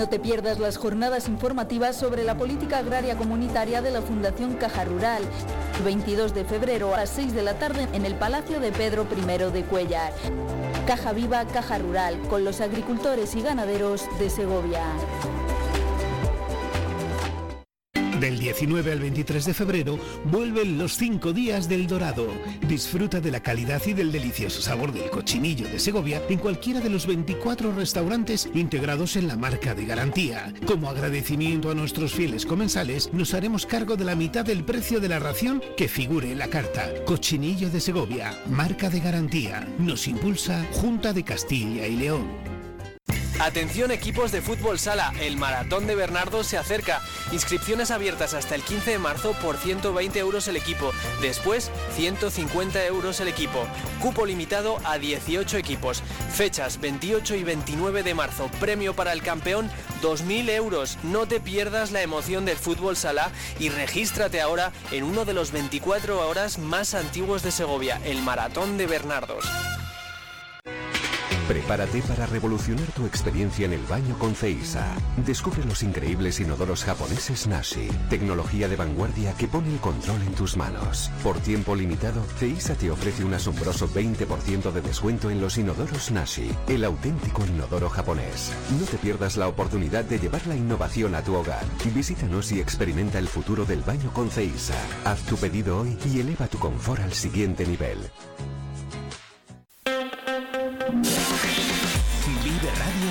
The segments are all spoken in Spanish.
No te pierdas las jornadas informativas sobre la política agraria comunitaria de la Fundación Caja Rural. 22 de febrero a las 6 de la tarde en el Palacio de Pedro I de Cuellar. Caja Viva, Caja Rural, con los agricultores y ganaderos de Segovia. Del 19 al 23 de febrero vuelven los 5 días del Dorado. Disfruta de la calidad y del delicioso sabor del cochinillo de Segovia en cualquiera de los 24 restaurantes integrados en la marca de garantía. Como agradecimiento a nuestros fieles comensales, nos haremos cargo de la mitad del precio de la ración que figure en la carta. Cochinillo de Segovia, marca de garantía. Nos impulsa Junta de Castilla y León. Atención equipos de fútbol sala, el maratón de Bernardo se acerca. Inscripciones abiertas hasta el 15 de marzo por 120 euros el equipo. Después 150 euros el equipo. Cupo limitado a 18 equipos. Fechas 28 y 29 de marzo. Premio para el campeón 2.000 euros. No te pierdas la emoción del fútbol sala y regístrate ahora en uno de los 24 horas más antiguos de Segovia, el maratón de Bernardos. Prepárate para revolucionar tu experiencia en el baño con Ceisa. Descubre los increíbles inodoros japoneses Nashi, tecnología de vanguardia que pone el control en tus manos. Por tiempo limitado, Ceisa te ofrece un asombroso 20% de descuento en los inodoros Nashi, el auténtico inodoro japonés. No te pierdas la oportunidad de llevar la innovación a tu hogar. Visítanos y experimenta el futuro del baño con Ceisa. Haz tu pedido hoy y eleva tu confort al siguiente nivel.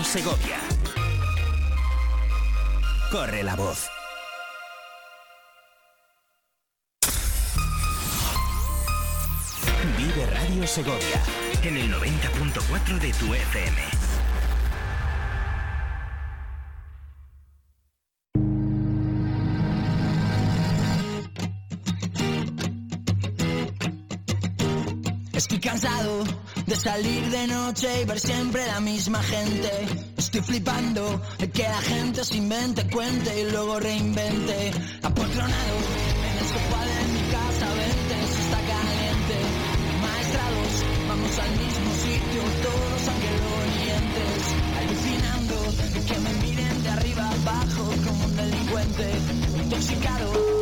Segovia. Corre la voz. Vive Radio Segovia en el 90.4 de tu FM. Estoy cansado de salir de noche y ver siempre la misma gente. Estoy flipando de que la gente se invente, cuente y luego reinvente. Apoltronado en el sofá de mi casa, vente, si está caliente. Maestrados, vamos al mismo sitio, todos angelonientes. Alucinando de que me miren de arriba abajo como un delincuente. Intoxicado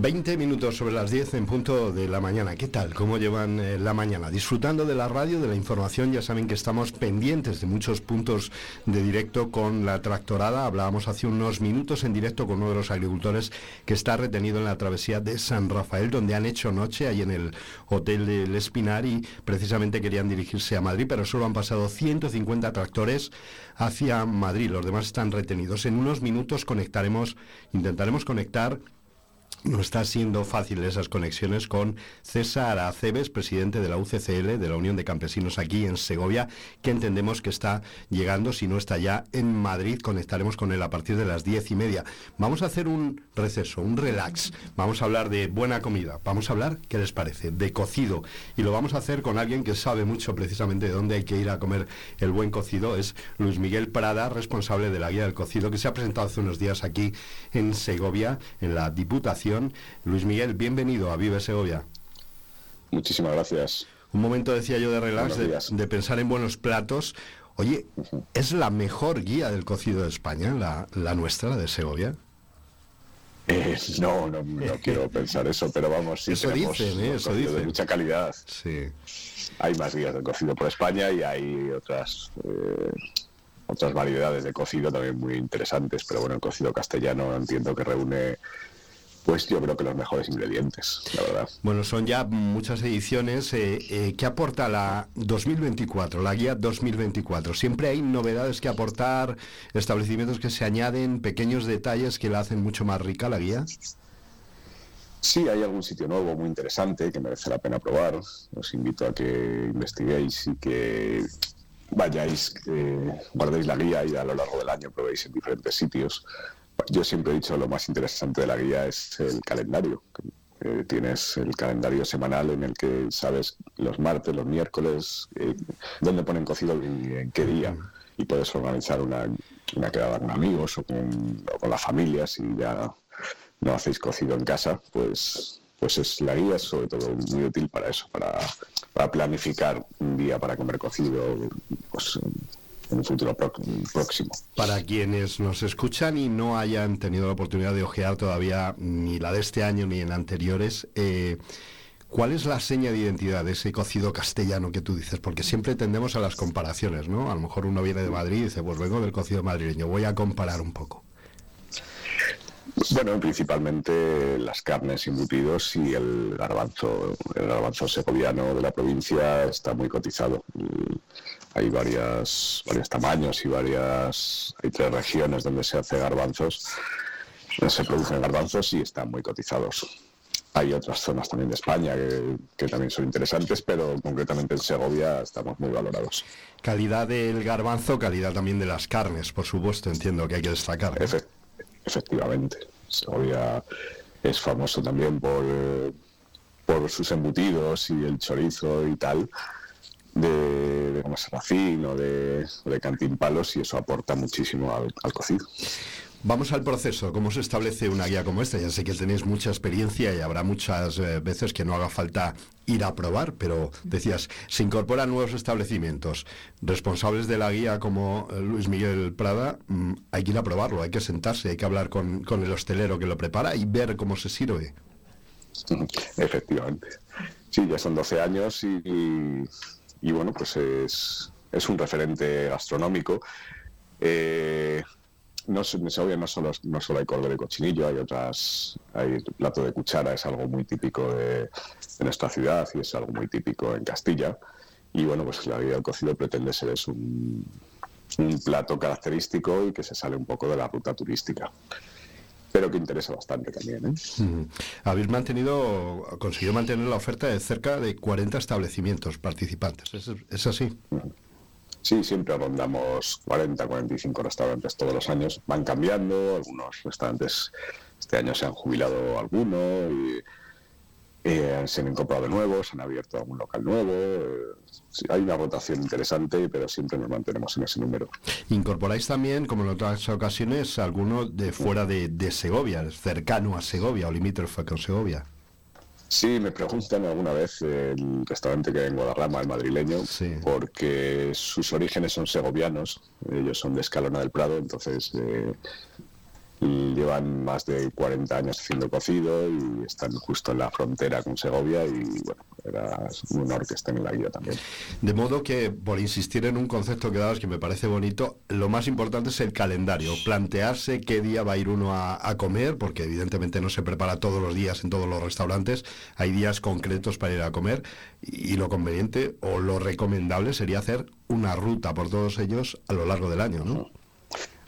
20 minutos sobre las 10 en punto de la mañana. ¿Qué tal? ¿Cómo llevan eh, la mañana? Disfrutando de la radio, de la información. Ya saben que estamos pendientes de muchos puntos de directo con la tractorada. Hablábamos hace unos minutos en directo con uno de los agricultores que está retenido en la travesía de San Rafael, donde han hecho noche ahí en el Hotel del Espinar y precisamente querían dirigirse a Madrid, pero solo han pasado 150 tractores hacia Madrid. Los demás están retenidos. En unos minutos conectaremos, intentaremos conectar no está siendo fácil esas conexiones con César Aceves, presidente de la UCCL, de la Unión de Campesinos aquí en Segovia, que entendemos que está llegando, si no está ya en Madrid. Conectaremos con él a partir de las diez y media. Vamos a hacer un receso, un relax. Vamos a hablar de buena comida. Vamos a hablar, ¿qué les parece? De cocido. Y lo vamos a hacer con alguien que sabe mucho precisamente de dónde hay que ir a comer el buen cocido. Es Luis Miguel Prada, responsable de la guía del cocido, que se ha presentado hace unos días aquí en Segovia, en la Diputación Luis Miguel, bienvenido a Vive Segovia. Muchísimas gracias. Un momento decía yo de relax, de, pensar en buenos platos. Oye, ¿es la mejor guía del cocido de España, la, nuestra, la de Segovia? Eh, no, no, quiero pensar eso, pero vamos, sí eso dicen, ¿eh? eso de mucha calidad. Sí. Hay más guías del cocido por España y hay otras eh, otras variedades de cocido también muy interesantes, pero bueno, el cocido castellano entiendo que reúne pues yo creo que los mejores ingredientes, la verdad. Bueno, son ya muchas ediciones. Eh, eh, ¿Qué aporta la 2024, la guía 2024? Siempre hay novedades que aportar, establecimientos que se añaden, pequeños detalles que la hacen mucho más rica la guía. Sí, hay algún sitio nuevo muy interesante que merece la pena probar. Os invito a que investiguéis y que vayáis, eh, guardéis la guía y a lo largo del año probéis en diferentes sitios. Yo siempre he dicho lo más interesante de la guía es el calendario. Eh, tienes el calendario semanal en el que sabes los martes, los miércoles, eh, dónde ponen cocido y en qué día. Y puedes organizar una, quedada con amigos o con, la familia si ya no hacéis cocido en casa, pues, pues es la guía es sobre todo muy útil para eso, para, para planificar un día para comer cocido, pues, en un futuro próximo. Para quienes nos escuchan y no hayan tenido la oportunidad de ojear todavía ni la de este año ni en anteriores, eh, ¿cuál es la seña de identidad de ese cocido castellano que tú dices? Porque siempre tendemos a las comparaciones, ¿no? A lo mejor uno viene de Madrid y dice, pues vengo del cocido madrileño, voy a comparar un poco. Bueno, principalmente las carnes embutidos y el garbanzo. El garbanzo segoviano de la provincia está muy cotizado. Hay varias, varios tamaños y varias, hay tres regiones donde se hace garbanzos, se producen garbanzos y están muy cotizados. Hay otras zonas también de España que, también son interesantes, pero concretamente en Segovia estamos muy valorados. Calidad del garbanzo, calidad también de las carnes, por supuesto, entiendo que hay que destacar. efectivamente. Segovia es famoso también por, por sus embutidos y el chorizo y tal de, de o de, de cantimpalos y eso aporta muchísimo al, cocido. Vamos al proceso, ¿cómo se establece una guía como esta? Ya sé que tenéis mucha experiencia y habrá muchas eh, veces que no haga falta ir a probar, pero decías, se incorporan nuevos establecimientos. Responsables de la guía como eh, Luis Miguel Prada, mm, hay que ir a probarlo, hay que sentarse, hay que hablar con, con el hostelero que lo prepara y ver cómo se sirve. Efectivamente. Sí, ya son 12 años y y bueno, pues es, es un referente gastronómico. Eh, no, obvio, no solo, no solo hay cordero de cochinillo, hay otras, hay plato de cuchara, es algo muy típico de, nuestra ciudad y es algo muy típico en Castilla. Y bueno, pues la vida del cocido pretende ser es un, un plato característico y que se sale un poco de la ruta turística pero que interesa bastante también. ¿eh? Habéis mantenido, conseguido mantener la oferta de cerca de 40 establecimientos participantes, ¿es, así? Sí, siempre rondamos 40, 45 restaurantes todos los años. Van cambiando, algunos restaurantes este año se han jubilado algunos y eh, se han incorporado nuevos, se han abierto algún local nuevo. Eh, hay una rotación interesante, pero siempre nos mantenemos en ese número. ¿Incorporáis también, como en otras ocasiones, alguno de fuera de, Segovia, cercano a Segovia o limítrofe con Segovia? Sí, me preguntan alguna vez el restaurante que hay en Guadarrama, el madrileño, porque sus orígenes son segovianos, ellos son de Escalona del Prado, entonces eh, llevan más de 40 años haciendo cocido y están justo en la frontera con Segovia y bueno, era un honor que estén en la guía también. De modo que, por insistir en un concepto que dabas que me parece bonito, lo más importante es el calendario, plantearse qué día va a ir uno a, comer, porque evidentemente no se prepara todos los días en todos los restaurantes, hay días concretos para ir a comer y lo conveniente o lo recomendable sería hacer una ruta por todos ellos a lo largo del año, ¿no?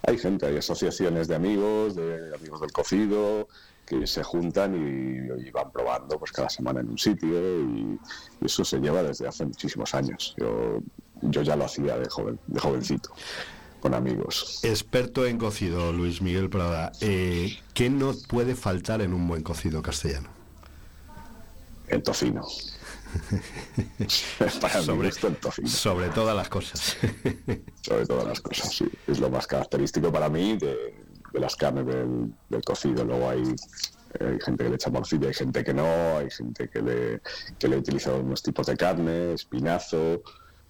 Hay gente, hay asociaciones de amigos, de amigos del cocido, que se juntan y, van probando pues cada semana en un sitio y, eso se lleva desde hace muchísimos años. Yo, yo ya lo hacía de, joven, de jovencito con amigos. Experto en cocido, Luis Miguel Prada. Eh, ¿Qué no puede faltar en un buen cocido castellano? El tocino. Para sobre, tocino. Sobre todas las cosas. sobre todas las cosas, sí. Es lo más característico para mí de, las carnes del, cocido. Luego hay, hay, gente que le echa morcilla, hay gente que no, hay gente que le, que le utiliza unos tipos de carne, espinazo,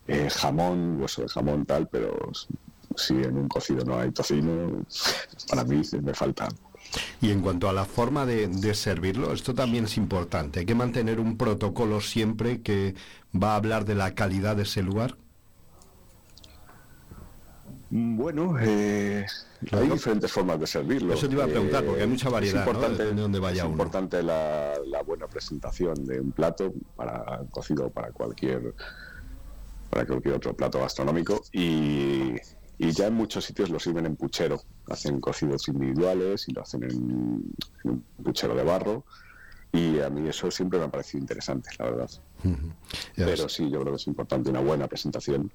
eh, jamón, hueso de jamón, tal, pero si en un cocido no hay tocino, para mí me falta. Y en cuanto a la forma de, servirlo, esto también es importante. Hay que mantener un protocolo siempre que va a hablar de la calidad de ese lugar. Bueno, eh, hay diferentes formas de servirlo. Eso te iba a preguntar, porque hay mucha eh, variedad. Es importante, de dónde vaya es importante la, la, buena presentación de un plato para cocido para cualquier para cualquier otro plato gastronómico y, y ya en muchos sitios lo sirven en puchero. Hacen cocidos individuales y lo hacen en, un puchero de barro. Y a mí eso siempre me ha parecido interesante, la verdad. Pero sí, yo creo que es importante una buena presentación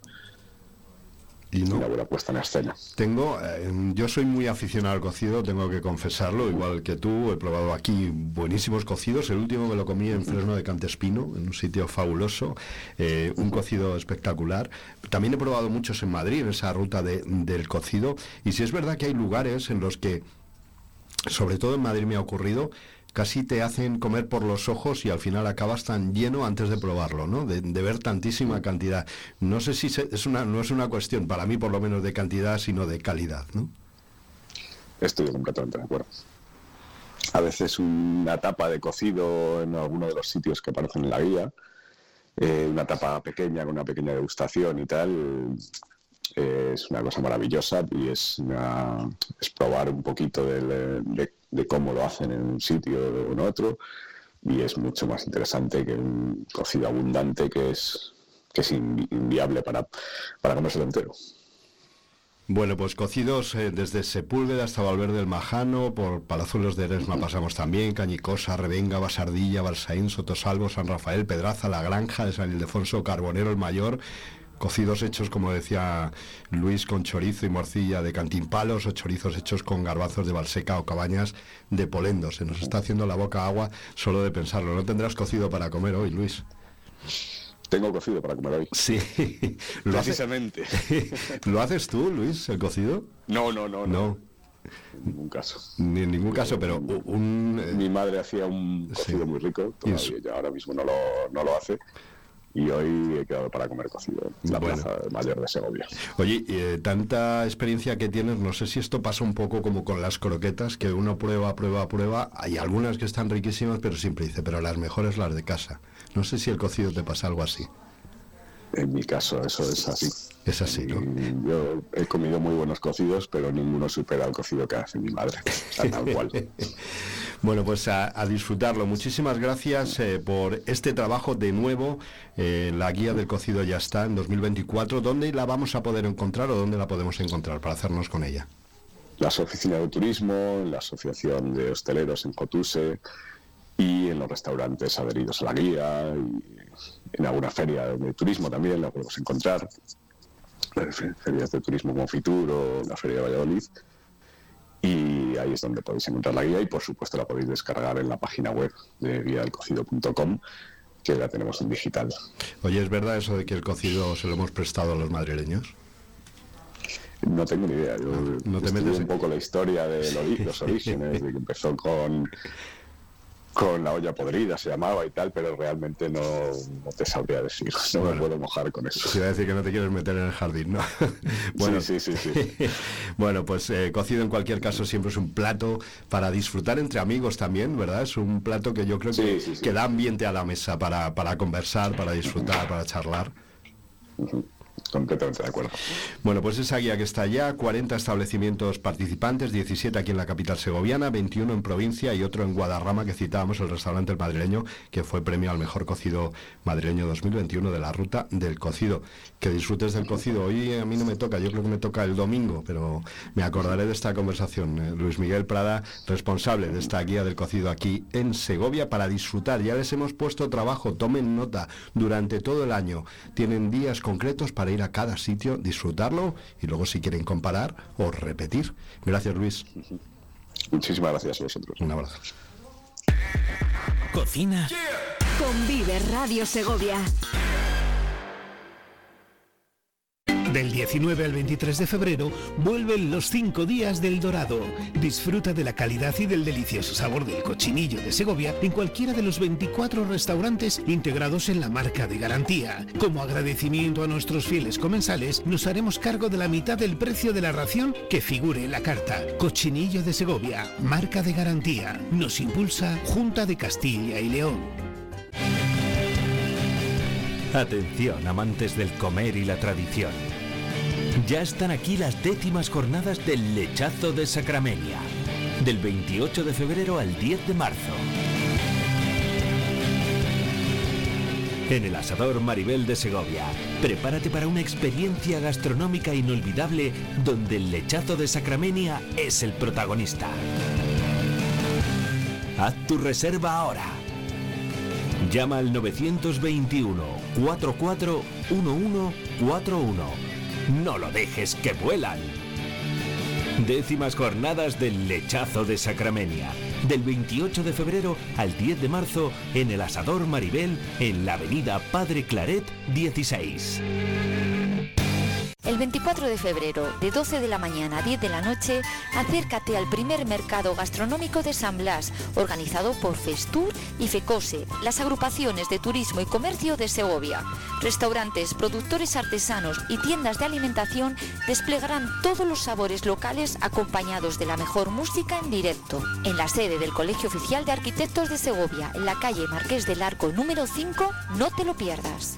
y no. Buena puesta en escena. Tengo, eh, yo soy muy aficionado al cocido, tengo que confesarlo, igual que tú, he probado aquí buenísimos cocidos, el último me lo comí en Fresno de Cantespino, en un sitio fabuloso, eh, un cocido espectacular. También he probado muchos en Madrid, en esa ruta del cocido, y si es verdad que hay lugares en los que, sobre todo en Madrid me ha ocurrido, casi te hacen comer por los ojos y al final acabas tan lleno antes de probarlo, ¿no? De, ver tantísima cantidad. No sé si es una, no es una cuestión, para mí por lo menos de cantidad, sino de calidad, ¿no? Estoy completamente de acuerdo. A veces una tapa de cocido en alguno de los sitios que aparecen en la guía, eh, una tapa pequeña con una pequeña degustación y tal, es una cosa maravillosa y es, es probar un poquito de, cómo lo hacen en un sitio o en otro y es mucho más interesante que un cocido abundante que es, que es inviable para, para comérselo entero. Bueno, pues cocidos eh, desde Sepúlveda hasta Valverde del Majano, por Palazuelos de Eresma pasamos también, Cañicosa, Revenga, Basardilla, Balsaín, Sotosalvo, San Rafael, Pedraza, La Granja de San Ildefonso, Carbonero, El Mayor, cocidos hechos, como decía Luis, con chorizo y morcilla de cantimpalos o chorizos hechos con garbazos de balseca o cabañas de polendo. Se nos está haciendo la boca agua solo de pensarlo. ¿No tendrás cocido para comer hoy, Luis? Tengo cocido para comer hoy. Sí, ¿Lo precisamente. ¿Lo haces tú, Luis, el cocido? No, no, no. No. En ningún caso. Ni en ningún caso, pero un... Eh, Mi madre hacía un cocido muy rico, todavía ya ahora mismo no lo, no lo hace y hoy he quedado para comer cocido en la Plaza Mayor de Segovia. Oye, eh, tanta experiencia que tienes, no sé si esto pasa un poco como con las croquetas, que uno prueba, prueba, prueba, hay algunas que están riquísimas, pero siempre dice, pero las mejores las de casa. No sé si el cocido te pasa algo así. En mi caso eso es así. Es así, ¿no? Yo he comido muy buenos cocidos, pero ninguno supera el cocido que hace mi madre, tal cual. Bueno, pues a, disfrutarlo. Muchísimas gracias eh, por este trabajo de nuevo. Eh, la guía del cocido ya está en 2024. ¿Dónde la vamos a poder encontrar o dónde la podemos encontrar para hacernos con ella? Las oficinas de turismo, la Asociación de Hosteleros en Cotuse y en los restaurantes adheridos a la guía y en alguna feria de turismo también la podemos encontrar. Ferias de turismo como Fitur o la Feria de Valladolid y ahí es donde podéis encontrar la guía y por supuesto la podéis descargar en la página web de guiadelcocido.com que la tenemos en digital. Oye, ¿es verdad eso de que el cocido se lo hemos prestado a los madrileños? No tengo ni idea. Yo no, te metes un poco la historia de los orígenes, de que empezó con con la olla podrida se llamaba y tal, pero realmente no, te sabría decir, no me puedo mojar con eso. Sí, a decir que no te quieres meter en el jardín, ¿no? bueno, sí, sí, sí. bueno, pues eh, cocido en cualquier caso siempre es un plato para disfrutar entre amigos también, ¿verdad? Es un plato que yo creo que, da ambiente a la mesa para, para conversar, para disfrutar, para charlar. Completamente de acuerdo. Bueno, pues esa guía que está ya, 40 establecimientos participantes, 17 aquí en la capital segoviana, 21 en provincia y otro en Guadarrama que citábamos, el restaurante El Madrileño, que fue premio al mejor cocido madrileño 2021 de la ruta del cocido. Que disfrutes del cocido. Hoy a mí no me toca, yo creo que me toca el domingo, pero me acordaré de esta conversación. Eh, Luis Miguel Prada, responsable de esta guía del cocido aquí en Segovia para disfrutar. Ya les hemos puesto trabajo, tomen nota durante todo el año. Tienen días concretos para ir a cada sitio, disfrutarlo y luego si quieren comparar o repetir. Gracias Luis. Muchísimas gracias a vosotros. Un abrazo. Cocina. Convive Radio Segovia. Del 19 al 23 de febrero vuelven los 5 días del Dorado. Disfruta de la calidad y del delicioso sabor del cochinillo de Segovia en cualquiera de los 24 restaurantes integrados en la marca de garantía. Como agradecimiento a nuestros fieles comensales, nos haremos cargo de la mitad del precio de la ración que figure en la carta. Cochinillo de Segovia, marca de garantía. Nos impulsa Junta de Castilla y León. Atención, amantes del comer y la tradición. Ya están aquí las décimas jornadas del lechazo de Sacramenia, del 28 de febrero al 10 de marzo. En el asador Maribel de Segovia, prepárate para una experiencia gastronómica inolvidable donde el lechazo de Sacramenia es el protagonista. Haz tu reserva ahora. Llama al 921 44 1141. No lo dejes que vuelan. Décimas jornadas del lechazo de Sacramenia. Del 28 de febrero al 10 de marzo en el Asador Maribel en la avenida Padre Claret 16. El 24 de febrero, de 12 de la mañana a 10 de la noche, acércate al primer mercado gastronómico de San Blas, organizado por Festur y FECOSE, las agrupaciones de turismo y comercio de Segovia. Restaurantes, productores artesanos y tiendas de alimentación desplegarán todos los sabores locales acompañados de la mejor música en directo. En la sede del Colegio Oficial de Arquitectos de Segovia, en la calle Marqués del Arco número 5, no te lo pierdas.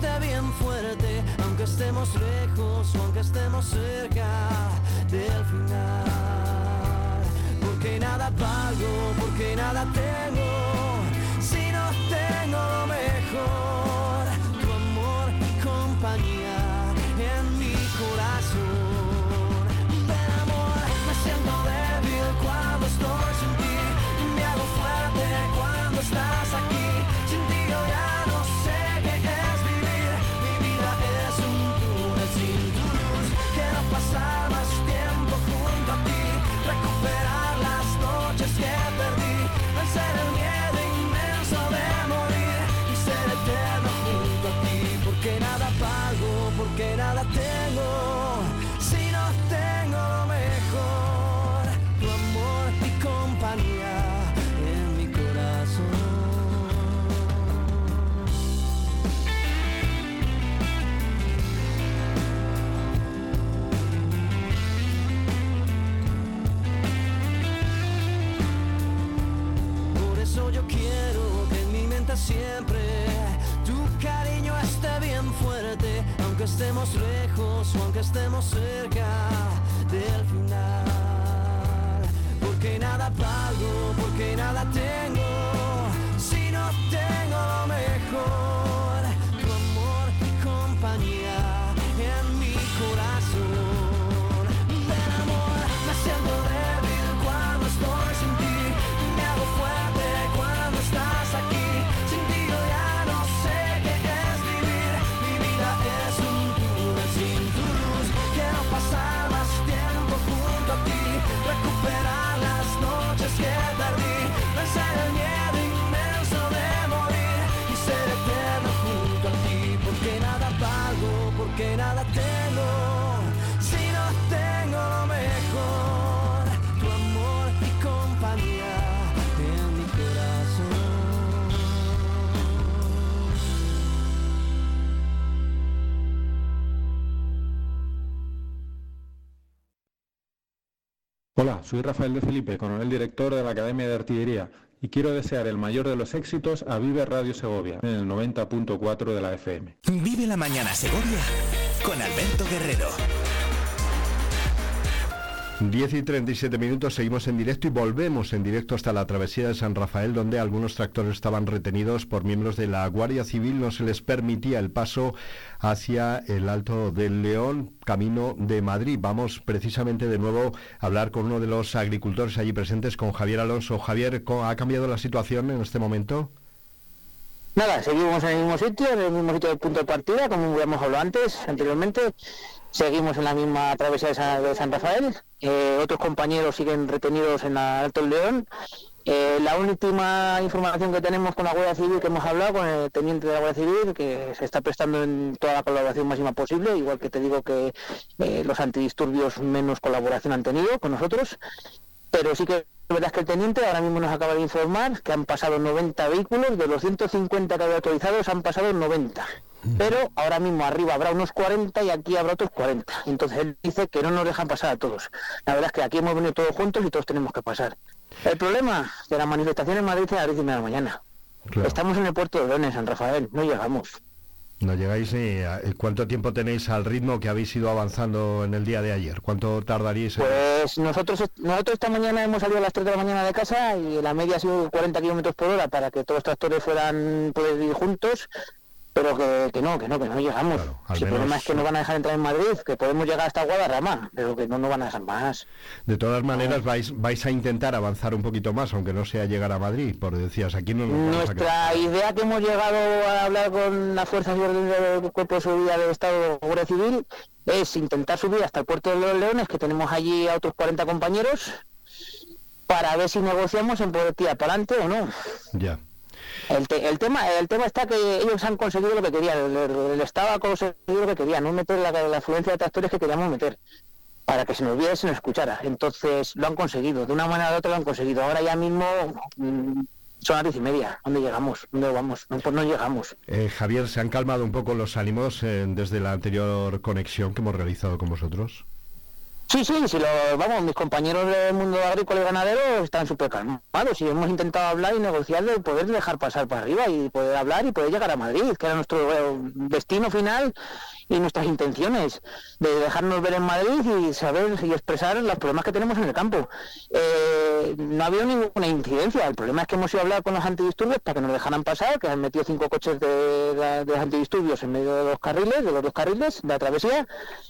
esté bien fuerte, aunque estemos lejos o aunque estemos cerca del final. Porque nada valgo, porque nada tengo, si no tengo lo mejor, tu amor y compañía en mi corazón. Aunque estemos cerca porque nada pago, porque nada tengo, si no tengo lo mejor, tu amor y compañía en mi corazón. Hola, soy Rafael de Felipe, coronel director de la Academia de Artillería, y quiero desear el mayor de los éxitos a Vive Radio Segovia, en el 90.4 de la FM. Vive la mañana Segovia con Alberto Guerrero. 10 y 37 minutos, seguimos en directo y volvemos en directo hasta la travesía de San Rafael, donde algunos tractores estaban retenidos por miembros de la Guardia Civil. No se les permitía el paso hacia el Alto del León, camino de Madrid. Vamos precisamente de nuevo a hablar con uno de los agricultores allí presentes, con Javier Alonso. Javier, ¿cómo ¿ha cambiado la situación en este momento? Nada, seguimos en el mismo sitio, en el mismo sitio del punto de partida, como hemos hablado antes, anteriormente. Seguimos en la misma travesía de San, de San Rafael. Eh, otros compañeros siguen retenidos en la Alto León. Eh, la última información que tenemos con la Guardia Civil, que hemos hablado con el teniente de la Guardia Civil, que se está prestando en toda la colaboración máxima posible, igual que te digo que eh, los antidisturbios menos colaboración han tenido con nosotros. Pero sí que la verdad es que el teniente ahora mismo nos acaba de informar que han pasado 90 vehículos, de los 150 que había autorizados han pasado 90. Pero ahora mismo arriba habrá unos 40 y aquí habrá otros 40. Entonces él dice que no nos dejan pasar a todos. La verdad es que aquí hemos venido todos juntos y todos tenemos que pasar. El problema de la manifestación en Madrid es a las 10 y media de la mañana. Estamos en el puerto de León, en San Rafael, no llegamos. No llegáis ni a- ¿Cuánto tiempo tenéis al ritmo que habéis ido avanzando en el día de ayer? ¿Cuánto tardaríais? en- Pues nosotros nosotros esta mañana hemos salido a las 3 de la mañana de casa y la media ha sido 40 kilómetros por hora para que todos los tractores fueran poder ir juntos, pero que, que no, que no, que no llegamos. al Si el problema menos- es que no van a dejar entrar en Madrid, que podemos llegar hasta Guadarrama, pero que no nos van a dejar más. De todas maneras, vais, vais a intentar avanzar un poquito más, aunque no sea llegar a Madrid, por decías, aquí no nos. Nuestra idea que hemos llegado a hablar con las fuerzas y orden del Cuerpo de Seguridad del Estado de Guardia Civil es intentar subir hasta el puerto de los Leones, que tenemos allí a otros 40 compañeros, para ver si negociamos en poder tirar para adelante o no. Ya. El, te- el tema el tema está que ellos han conseguido lo que querían, el, el- Estado ha conseguido lo que quería, no meter la, la afluencia de tractores que queríamos meter, para que se nos viera y se nos escuchara. Entonces lo han conseguido, de una manera u otra lo han conseguido. Ahora ya mismo mm, son las diez y media, ¿dónde llegamos? ¿Dónde vamos? Pues no llegamos. Eh, Javier, ¿se han calmado un poco los ánimos eh, desde la anterior conexión que hemos realizado con vosotros? Sí, sí, sí, lo, vamos, mis compañeros del mundo agrícola y ganadero están súper calmados y hemos intentado hablar y negociar de poder dejar pasar para arriba y poder hablar y poder llegar a Madrid, que era nuestro eh, destino final y nuestras intenciones de dejarnos ver en Madrid y saber y expresar los problemas que tenemos en el campo. Eh, no ha habido ninguna incidencia, el problema es que hemos ido a hablar con los antidisturbios para que nos dejaran pasar, que han metido cinco coches de, antidisturbios en medio de los carriles, de los dos carriles de la travesía,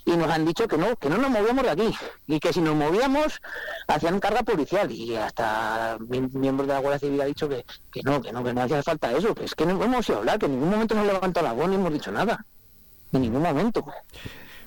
y nos han dicho que no, que no nos movíamos de aquí, y que si nos movíamos hacían carga policial, y hasta miem- miembros de la Guardia Civil ha dicho que, que no, que no, que no hacía falta eso, es que no hemos ido a hablar, que en ningún momento nos levantado la voz ni hemos dicho nada, en ningún momento.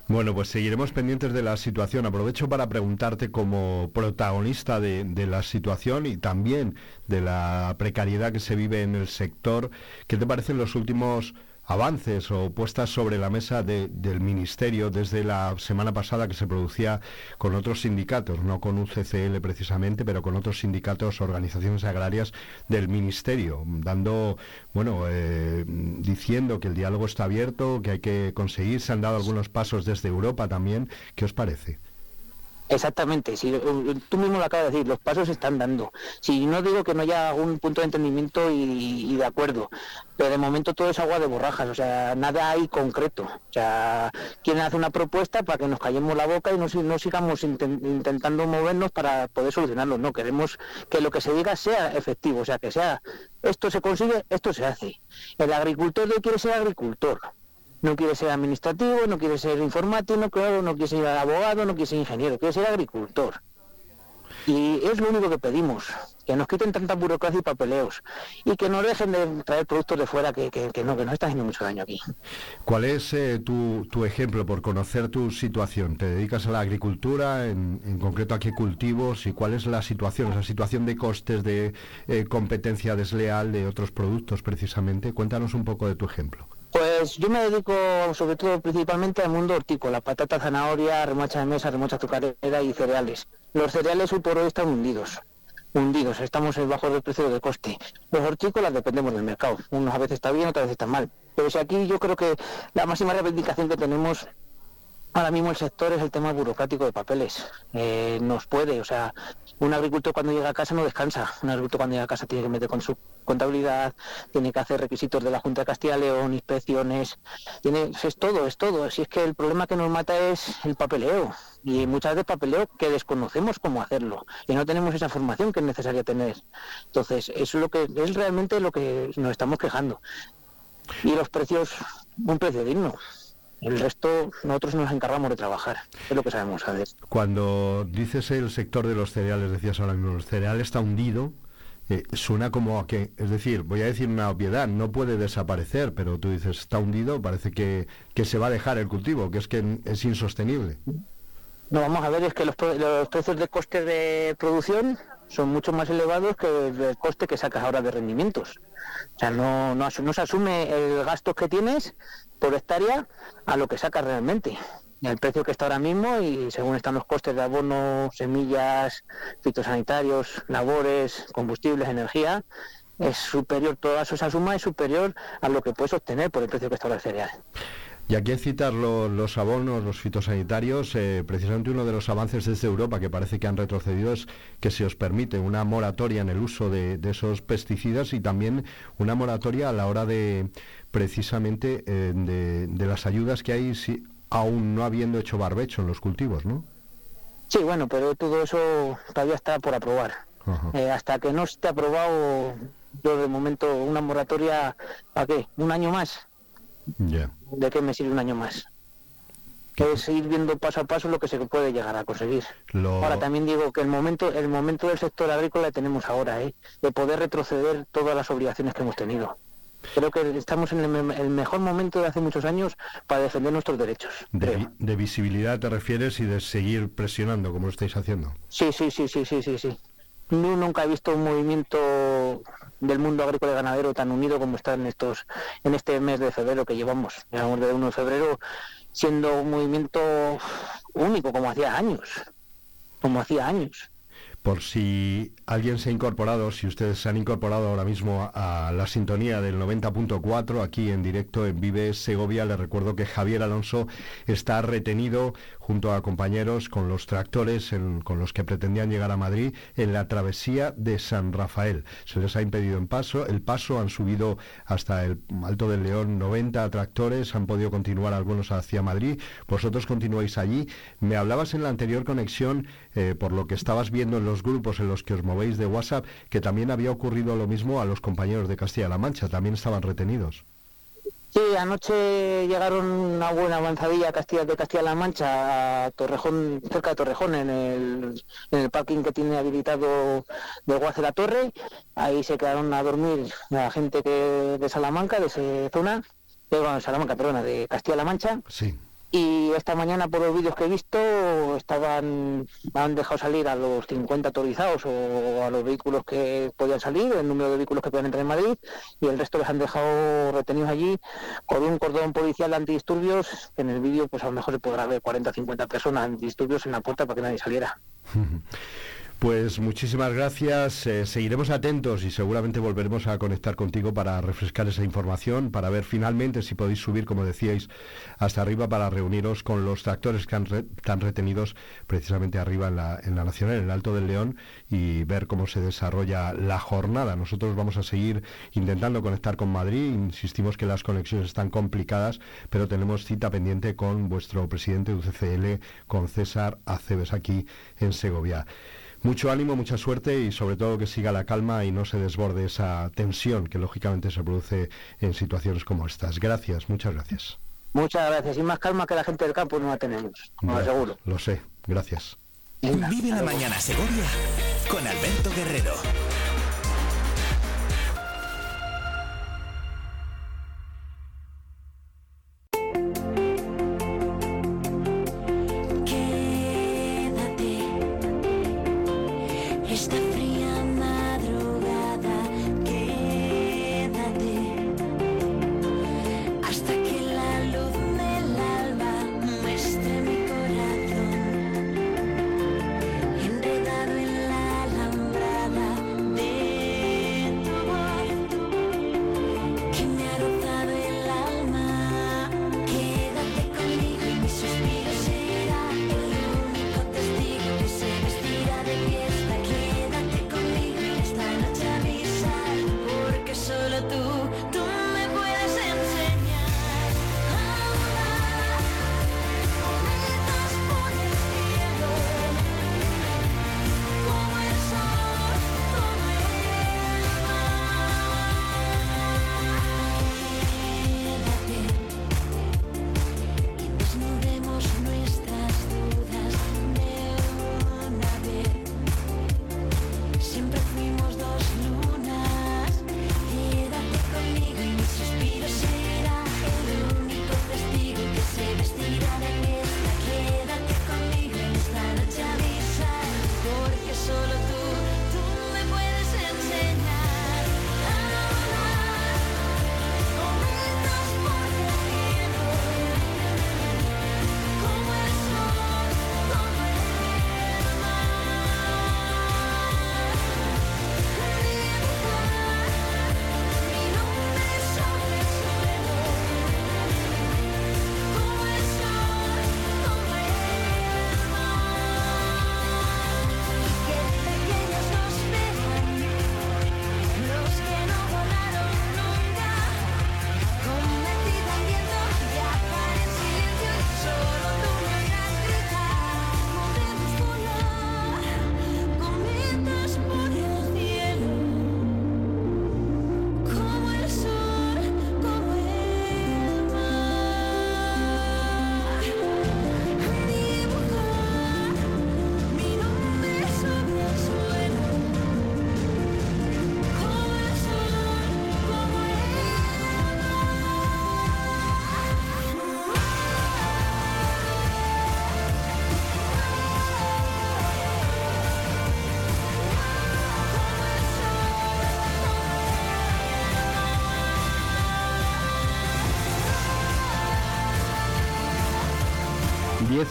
Bueno, pues seguiremos pendientes de la situación. Aprovecho para preguntarte como protagonista de, de la situación y también de la precariedad que se vive en el sector, ¿qué te parecen los últimos avances o puestas sobre la mesa de- del Ministerio desde la semana pasada que se producía con otros sindicatos, no con UCCL precisamente, pero con otros sindicatos, organizaciones agrarias del Ministerio, dando, bueno, eh, diciendo que el diálogo está abierto, que hay que conseguir, se han dado algunos pasos desde Europa también. ¿Qué os parece? Exactamente, si, eh, tú mismo lo acabas de decir, los pasos se están dando. Si no digo que no haya algún punto de entendimiento y, de acuerdo, pero de momento todo es agua de borrajas, o sea, nada hay concreto. O sea, quieren hacer una propuesta para que nos callemos la boca y no, no sigamos intentando movernos para poder solucionarlo. No, queremos que lo que se diga sea efectivo, o sea, que sea, esto se consigue, esto se hace. El agricultor quiere ser agricultor no quiere ser administrativo, no quiere ser informático, no, claro, no quiere ser abogado, no quiere ser ingeniero, quiere ser agricultor. Y es lo único que pedimos, que nos quiten tanta burocracia y papeleos y que no dejen de traer productos de fuera que, no, que nos está haciendo mucho daño aquí. ¿Cuál es eh, tu, tu, ejemplo por conocer tu situación? ¿Te dedicas a la agricultura, en, concreto a qué cultivos y cuál es la situación, esa situación de costes, de eh, competencia desleal de otros productos precisamente? Cuéntanos un poco de tu ejemplo. Pues yo me dedico sobre todo principalmente al mundo hortícola, patata, zanahoria, remolacha de mesa, remolacha azucarera y cereales. Los cereales hoy por hoy están hundidos, hundidos, estamos bajo el precio de coste. Los hortícolas dependemos del mercado, unos a veces está bien, otras veces está mal. Pero si aquí yo creo que la máxima reivindicación que tenemos ahora mismo el sector es el tema burocrático de papeles. Eh, nos puede, o sea, un agricultor cuando llega a casa no descansa. Un agricultor cuando llega a casa tiene que meter con su contabilidad, tiene que hacer requisitos de la Junta de Castilla y León, inspecciones, tiene, es todo, es todo. Así es que el problema que nos mata es el papeleo. Y muchas veces papeleo que desconocemos cómo hacerlo. Y no tenemos esa formación que es necesaria tener. Entonces, es lo que es realmente lo que nos estamos quejando. Y los precios, un precio digno. El resto nosotros nos encargamos de trabajar, es lo que sabemos hacer. Cuando dices el sector de los cereales, decías ahora mismo, el cereal está hundido, eh, suena como a que, es decir, voy a decir una obviedad, no puede desaparecer, pero tú dices está hundido, parece que, que se va a dejar el cultivo, que es que es insostenible. No, vamos a ver, es que los, los precios de coste de producción son mucho más elevados que el coste que sacas ahora de rendimientos. O sea, no, no, se asume el gasto que tienes por hectárea a lo que sacas realmente. El precio que está ahora mismo y según están los costes de abono, semillas, fitosanitarios, labores, combustibles, energía, es superior, toda esa suma es superior a lo que puedes obtener por el precio que está ahora el cereal. Y aquí citar los abonos, los fitosanitarios, eh, precisamente uno de los avances desde Europa que parece que han retrocedido es que se os permite una moratoria en el uso de, esos pesticidas y también una moratoria a la hora de precisamente eh, de, las ayudas que hay si, aún no habiendo hecho barbecho en los cultivos, ¿no? Sí, bueno, pero todo eso todavía está por aprobar. Eh, hasta que no esté aprobado, yo de momento una moratoria, ¿a qué? ¿Un año más? ¿De qué me sirve un año más? Que es ir viendo paso a paso lo que se puede llegar a conseguir. Ahora también digo que el momento, el momento del sector agrícola tenemos ahora, ¿eh? de poder retroceder todas las obligaciones que hemos tenido. Creo que estamos en el, mejor momento de hace muchos años para defender nuestros derechos. De, de, visibilidad te refieres y de seguir presionando como lo estáis haciendo. Sí, sí, sí, sí, sí, sí, sí. Nunca he visto un movimiento del mundo agrícola y ganadero tan unido como está en estos en este mes de febrero que llevamos, llevamos de 1 de febrero siendo un movimiento único como hacía años, como hacía años. Por si alguien se ha incorporado, si ustedes se han incorporado ahora mismo a la sintonía del 90.4 aquí en directo en Vive Segovia, les recuerdo que Javier Alonso está retenido junto a compañeros con los tractores con los que pretendían llegar a Madrid en la travesía de San Rafael. Se les ha impedido en paso, el paso han subido hasta el Alto del León 90 tractores, han podido continuar algunos hacia Madrid. Vosotros continuáis allí. Me hablabas en la anterior conexión eh, por lo que estabas viendo en los grupos en los que os movéis de WhatsApp, que también había ocurrido lo mismo a los compañeros de Castilla-La Mancha, también estaban retenidos. Sí, anoche llegaron una buena avanzadilla Castilla de Castilla-La Mancha a Torrejón, cerca de Torrejón, en el, en el parking que tiene habilitado de Guace la Torre. Ahí se quedaron a dormir la gente que de Salamanca, de esa zona, de, bueno, Salamanca, perdona, de Castilla-La Mancha. Sí y esta mañana por los vídeos que he visto estaban han dejado salir a los 50 autorizados o a los vehículos que podían salir, el número de vehículos que pueden entrar en Madrid y el resto les han dejado retenidos allí con un cordón policial antidisturbios que en el vídeo pues a lo mejor se podrá ver 40 o 50 personas antidisturbios en la puerta para que nadie saliera. Pues muchísimas gracias. Eh, seguiremos atentos y seguramente volveremos a conectar contigo para refrescar esa información, para ver finalmente si podéis subir, como decíais, hasta arriba para reuniros con los tractores que han están retenidos precisamente arriba en la, en la Nacional, en el Alto del León, y ver cómo se desarrolla la jornada. Nosotros vamos a seguir intentando conectar con Madrid. Insistimos que las conexiones están complicadas, pero tenemos cita pendiente con vuestro presidente de UCCL, con César Aceves, aquí en Segovia. Mucho ánimo, mucha suerte y sobre todo que siga la calma y no se desborde esa tensión que lógicamente se produce en situaciones como estas. Gracias, muchas gracias. Muchas gracias. Y más calma que la gente del campo no la tenemos, lo aseguro. Lo sé, gracias. Vive la mañana Segovia con Alberto Guerrero.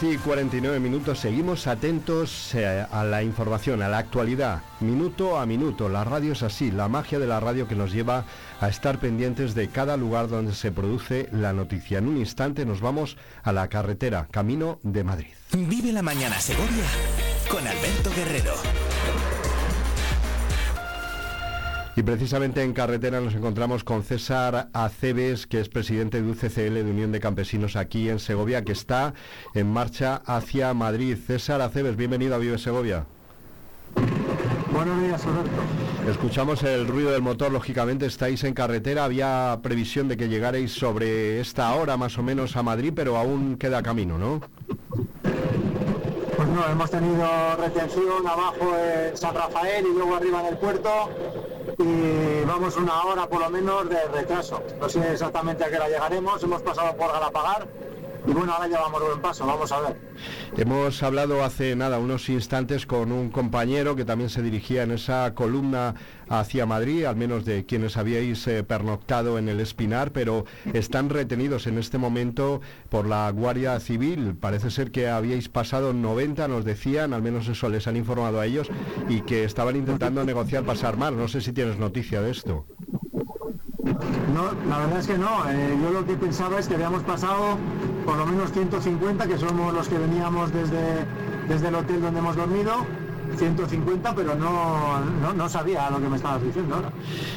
Y 49 minutos, seguimos atentos eh, a la información, a la actualidad, minuto a minuto. La radio es así, la magia de la radio que nos lleva a estar pendientes de cada lugar donde se produce la noticia. En un instante nos vamos a la carretera, camino de Madrid. Vive la mañana Segovia con Alberto Guerrero. Y precisamente en carretera nos encontramos con César Aceves, que es presidente de UCCL de Unión de Campesinos aquí en Segovia, que está en marcha hacia Madrid. César Aceves, bienvenido a Vive Segovia. Buenos días, Alberto. Escuchamos el ruido del motor, lógicamente estáis en carretera. Había previsión de que llegarais sobre esta hora más o menos a Madrid, pero aún queda camino, ¿no? Pues no, hemos tenido retención abajo en San Rafael y luego arriba en el puerto y vamos una hora por lo menos de retraso. No sé exactamente a qué hora llegaremos, hemos pasado por Galapagar y bueno, ahora ya vamos buen paso, vamos a ver. Hemos hablado hace nada, unos instantes, con un compañero que también se dirigía en esa columna hacia Madrid, al menos de quienes habíais eh, pernoctado en el Espinar, pero están retenidos en este momento por la Guardia Civil. Parece ser que habíais pasado 90, nos decían, al menos eso les han informado a ellos, y que estaban intentando negociar pasar más. No sé si tienes noticia de esto. No, la verdad es que no. Eh, yo lo que pensaba es que habíamos pasado por lo menos 150, que somos los que veníamos desde, desde el hotel donde hemos dormido. 150, pero no, no, sabía lo que me estabas diciendo.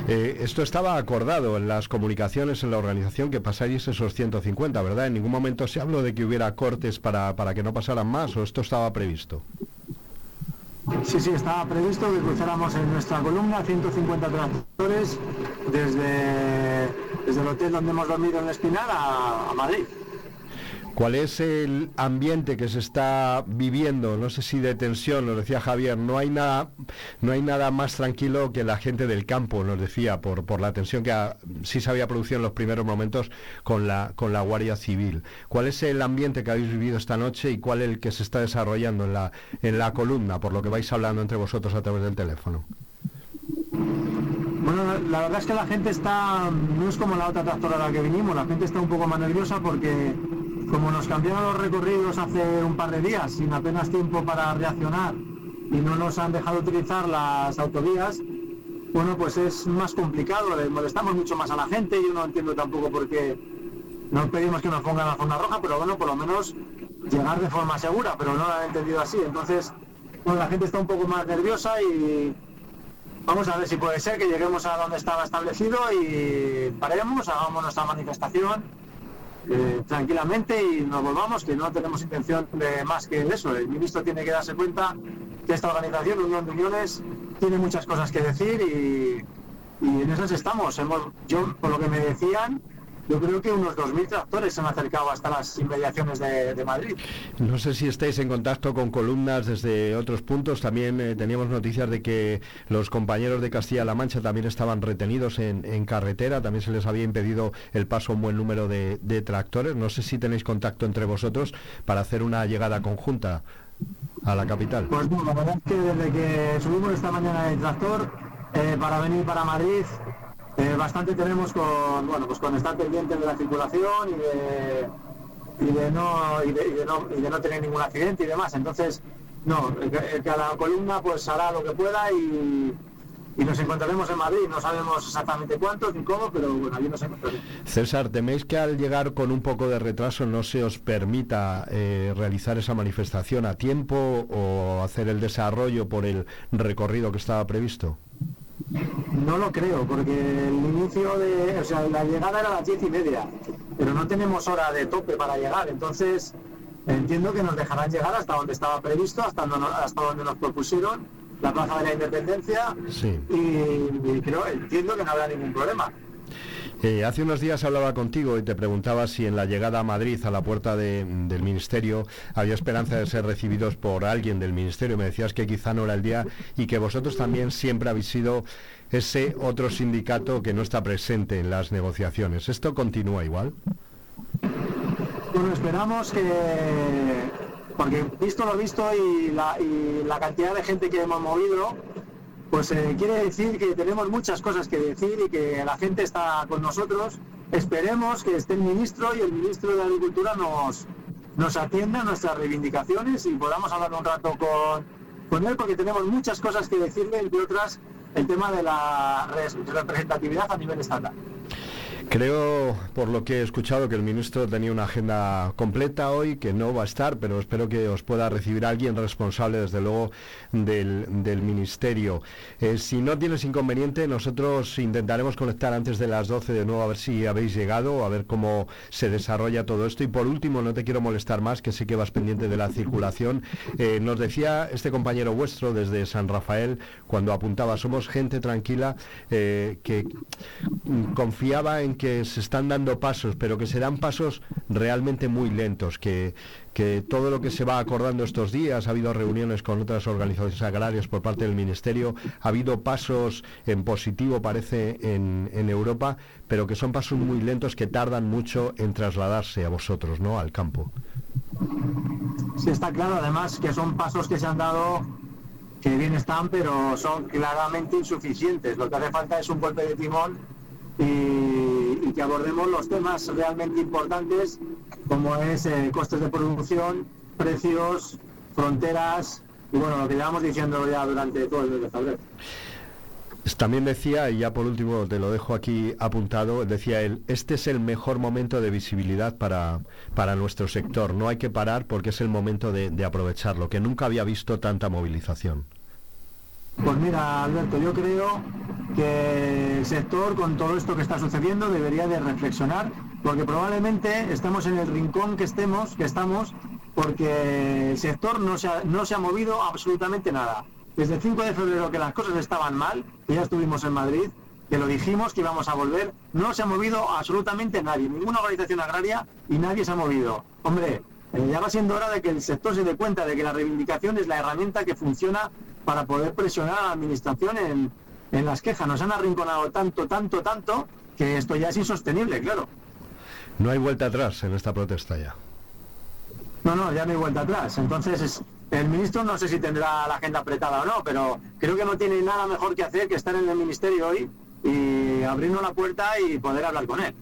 Eh, esto estaba acordado en las comunicaciones en la organización que pasáis esos 150, ¿verdad? En ningún momento se habló de que hubiera cortes para, para que no pasaran más, o esto estaba previsto. Sí, sí, estaba previsto que cruzáramos en nuestra columna 150 tractores desde, desde el hotel donde hemos dormido en Espinar a, a Madrid. ¿Cuál es el ambiente que se está viviendo? No sé si de tensión, nos decía Javier, no hay nada, no hay nada más tranquilo que la gente del campo, nos decía, por, por la tensión que sí se había producido en los primeros momentos con la, con la Guardia Civil. ¿Cuál es el ambiente que habéis vivido esta noche y cuál es el que se está desarrollando en la, en la columna, por lo que vais hablando entre vosotros a través del teléfono? Bueno, la verdad es que la gente está, no es como la otra tractora a la que vinimos, la gente está un poco más nerviosa porque como nos cambiaron los recorridos hace un par de días sin apenas tiempo para reaccionar y no nos han dejado utilizar las autovías, bueno, pues es más complicado, le molestamos mucho más a la gente, yo no entiendo tampoco por qué no pedimos que nos pongan la zona roja, pero bueno, por lo menos llegar de forma segura, pero no lo han entendido así. Entonces, bueno, la gente está un poco más nerviosa y vamos a ver si puede ser que lleguemos a donde estaba establecido y paremos, hagamos nuestra manifestación eh, tranquilamente y nos volvamos, que no tenemos intención de más que eso. El ministro tiene que darse cuenta que esta organización, Unión de Uniones, tiene muchas cosas que decir y, y en esas estamos. Hemos, yo, por lo que me decían, yo creo que unos 2.000 tractores se han acercado hasta las inmediaciones de, Madrid. No sé si estáis en contacto con columnas desde otros puntos. También eh, teníamos noticias de que los compañeros de Castilla-La Mancha también estaban retenidos en, carretera. También se les había impedido el paso a un buen número de, tractores. No sé si tenéis contacto entre vosotros para hacer una llegada conjunta a la capital. Pues bueno, la verdad es que desde que subimos esta mañana el tractor eh, para venir para Madrid eh, bastante tenemos con, bueno, pues con estar pendientes de la circulación y de, y de, no, y de, no, y de no tener ningún accidente y demás. Entonces, no, cada columna pues hará lo que pueda y, y nos encontraremos en Madrid. No sabemos exactamente cuántos ni cómo, pero bueno, allí nos encontraremos. César, ¿teméis que al llegar con un poco de retraso no se os permita eh, realizar esa manifestación a tiempo o hacer el desarrollo por el recorrido que estaba previsto? No lo creo, porque el inicio de, o sea, la llegada era a las diez y media, pero no tenemos hora de tope para llegar, entonces entiendo que nos dejarán llegar hasta donde estaba previsto, hasta, hasta donde nos propusieron, la Plaza de la Independencia, y, creo, entiendo que no habrá ningún problema. Eh, hace unos días hablaba contigo y te preguntaba si en la llegada a Madrid, a la puerta del Ministerio, había esperanza de ser recibidos por alguien del Ministerio. Me decías que quizá no era el día y que vosotros también siempre habéis sido ese otro sindicato que no está presente en las negociaciones. ¿Esto continúa igual? Bueno, esperamos que, porque visto lo visto y la, y la cantidad de gente que hemos movido, pues eh, quiere decir que tenemos muchas cosas que decir y que la gente está con nosotros. Esperemos que esté el ministro y el ministro de Agricultura nos, nos atienda a nuestras reivindicaciones y podamos hablar un rato con, con él porque tenemos muchas cosas que decirle, entre otras el tema de la representatividad a nivel estatal. Creo, por lo que he escuchado, que el ministro tenía una agenda completa hoy, que no va a estar, pero espero que os pueda recibir alguien responsable, desde luego, del, ministerio. Eh, si no tienes inconveniente, nosotros intentaremos conectar antes de las 12 de nuevo, a ver si habéis llegado, a ver cómo se desarrolla todo esto. Y por último, no te quiero molestar más, que sé que vas pendiente de la circulación. Eh, nos decía este compañero vuestro desde San Rafael, cuando apuntaba, somos gente tranquila, eh, que confiaba en que se están dando pasos, pero que serán pasos realmente muy lentos, que, que todo lo que se va acordando estos días, ha habido reuniones con otras organizaciones agrarias por parte del Ministerio, ha habido pasos en positivo, parece, en, en Europa, pero que son pasos muy lentos que tardan mucho en trasladarse a vosotros, ¿no?, al campo. Sí, está claro, además, que son pasos que se han dado que bien están, pero son claramente insuficientes. Lo que hace falta es un golpe de timón que abordemos los temas realmente importantes como es eh, costes de producción, precios, fronteras y bueno, lo que llevamos diciendo ya durante todo el mes febrero. También decía, y ya por último te lo dejo aquí apuntado, decía él, este es el mejor momento de visibilidad para, para nuestro sector. No hay que parar porque es el momento de aprovecharlo, que nunca había visto tanta movilización. Pues mira, Alberto, yo creo que el sector, con todo esto que está sucediendo, debería de reflexionar, porque probablemente estamos en el rincón que estemos, que estamos, porque el sector no se ha, no se ha movido absolutamente nada. Desde el 5 de febrero que las cosas estaban mal, que ya estuvimos en Madrid, que lo dijimos que íbamos a volver, no se ha movido absolutamente nadie, ninguna organización agraria y nadie se ha movido. Hombre, eh, ya va siendo hora de que el sector se dé cuenta de que la reivindicación es la herramienta que funciona para poder presionar a la administración en, en las quejas. Nos han arrinconado tanto, tanto, tanto, que esto ya es insostenible, claro. No hay vuelta atrás en esta protesta ya. No, no, ya no hay vuelta atrás. Entonces, el ministro no sé si tendrá la agenda apretada o no, pero creo que no tiene nada mejor que hacer que estar en el ministerio hoy y abrirnos la puerta y poder hablar con él.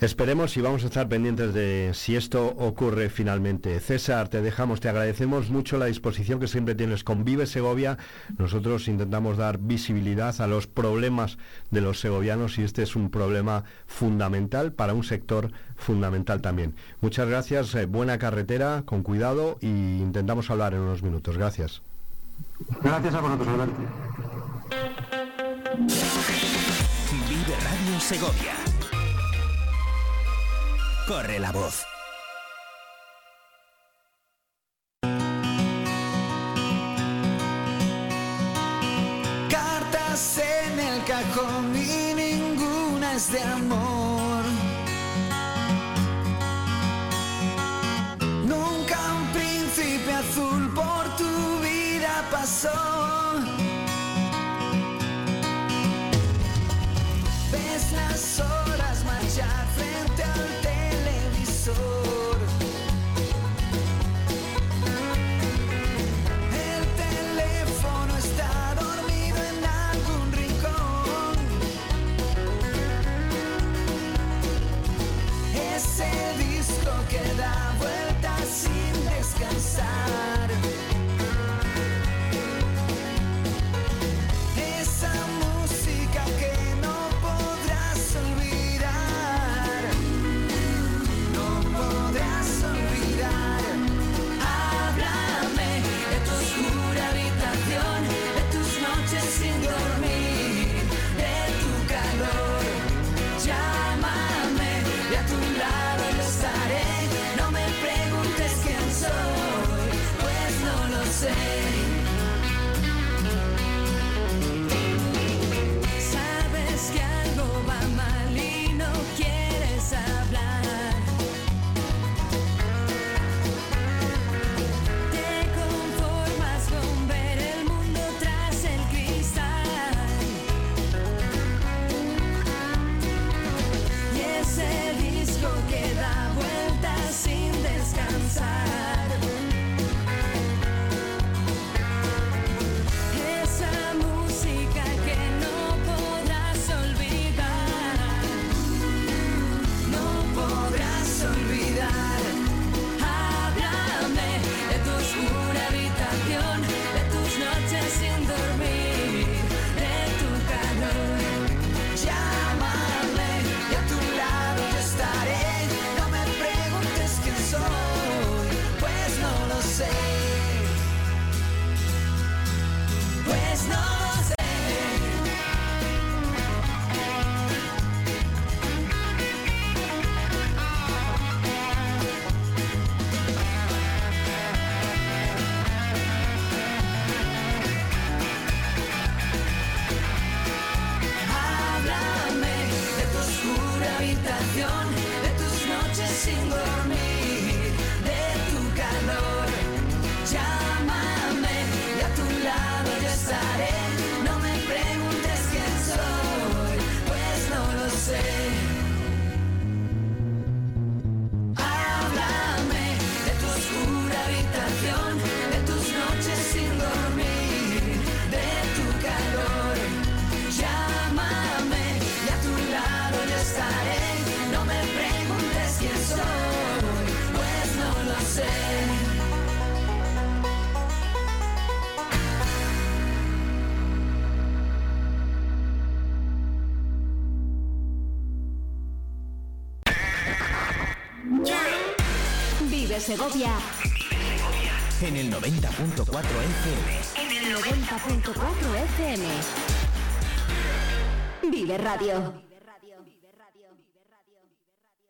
Esperemos y vamos a estar pendientes de si esto ocurre finalmente. César, te dejamos, te agradecemos mucho la disposición que siempre tienes con Vive Segovia. Nosotros intentamos dar visibilidad a los problemas de los segovianos y este es un problema fundamental para un sector fundamental también. Muchas gracias, eh, buena carretera, con cuidado y intentamos hablar en unos minutos. Gracias. Gracias a vosotros, Alberto. Vive Radio Segovia corre la voz. Cartas en el cajón en el 90.4 FM. Vive Radio.